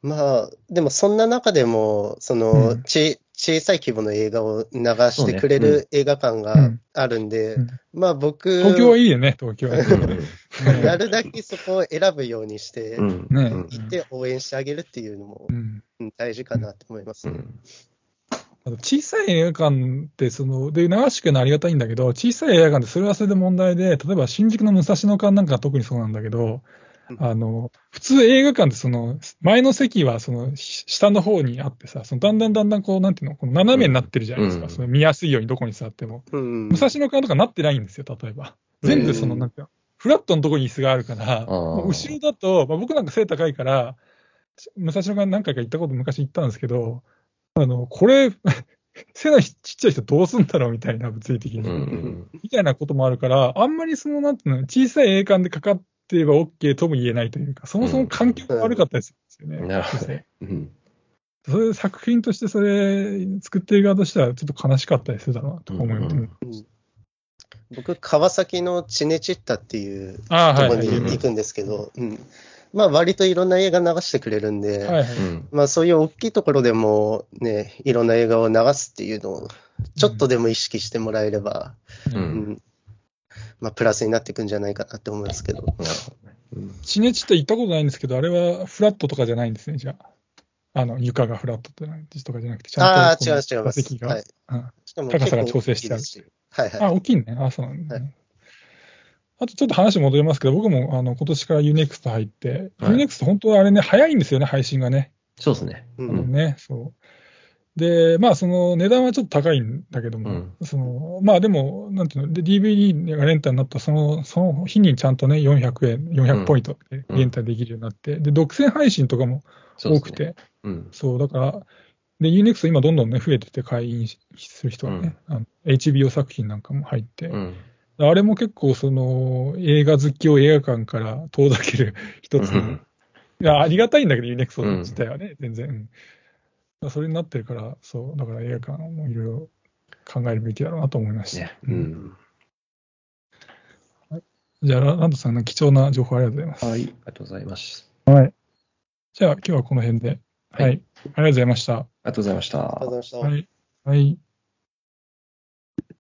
まあ、でもそんな中でも、その、うん。ち、小さい規模の映画を流してくれる映画館うがん。あるんで、うん。まあ僕、東京はいいよね、東京は。うん。なるだけそこを選ぶようにして、行って応援してあげるっていうのも大事かなと思います。ね。小さい映画館って、その、で、流してくれるのはありがたいんだけど、小さい映画館ってそれはそれで問題で、例えば新宿の武蔵野館なんかは特にそうなんだけど、うんあの、普通映画館ってその、前の席はその、し下の方にあってさ、そのだんだんだんだんこう、なんていうの、この斜めになってるじゃないですか。うんその見やすいようにどこに座っても。うん。武蔵野館とかなってないんですよ、例えば。全部その、うんなんていうの、フラットのところに椅子があるから、後ろだと、まあ、僕なんか背高いから、武蔵野館何回か行ったこと昔行ったんですけど、あの、これ、背のちっちゃい人どうすんだろうみたいな、物理的に。うんうんみたいなこともあるから、あんまりその、なんていうの、小さい映館でかかってれば OK とも言えないというか、そもそも環境が悪かったりするんですよね。なるほどね。うん。そういう作品としてそれ作ってる側としてはちょっと悲しかったりするだろうなと思います。うんうん僕、川崎のチネチッタっていうところに行くんですけど、うん。まあ割といろんな映画流してくれるんで、はい。うん。まあそういう大きいところでもね、いろんな映画を流すっていうのを、ちょっとでも意識してもらえれば、ううんんまあプラスになっていくんじゃないかなって思いますけど。なるほどねうんチネチって行ったことないんですけど、あれはフラットとかじゃないんですね、じゃあ。あの、床がフラットとかじゃなくて、ちゃんと。座席が。はい。うんしかも高さが調整してあるはいはい。あ、大きいね。あ、そうなんだ、はね。あとちょっと話戻りますけど、僕もあの今年から UNEXT 入って、はい UNEXT 本当はあれね、早いんですよね、配信がね。そうですね。うあのんね、そう。で、まあ、その値段はちょっと高いんだけども、うん。そのまあでも、なんていうの、で DVD がレンタルになったそのその日にちゃんとね、400円、400ポイントでレンタルできるようになって、で、独占配信とかも多くて、うん。そう、だから、で、UNEXT 今どんどんね、増えてて会員する人がね、あの HBO 作品なんかも入って、うん。あれも結構その映画好きを映画館から遠ざける一つの、うん。いや、ありがたいんだけど、ユネクソうん。自体はね、全然。それになってるから、そう、だから映画館もいろいろ考えるべきだろうなと思いました。ね。うん。じゃあ、ラランドさんの貴重な情報ありがとうございます。はい。ありがとうございます。はい。じゃあ、今日はこの辺で。はい。はいありがとうございました。ありがとうございましたありがとうございました。はい。はい。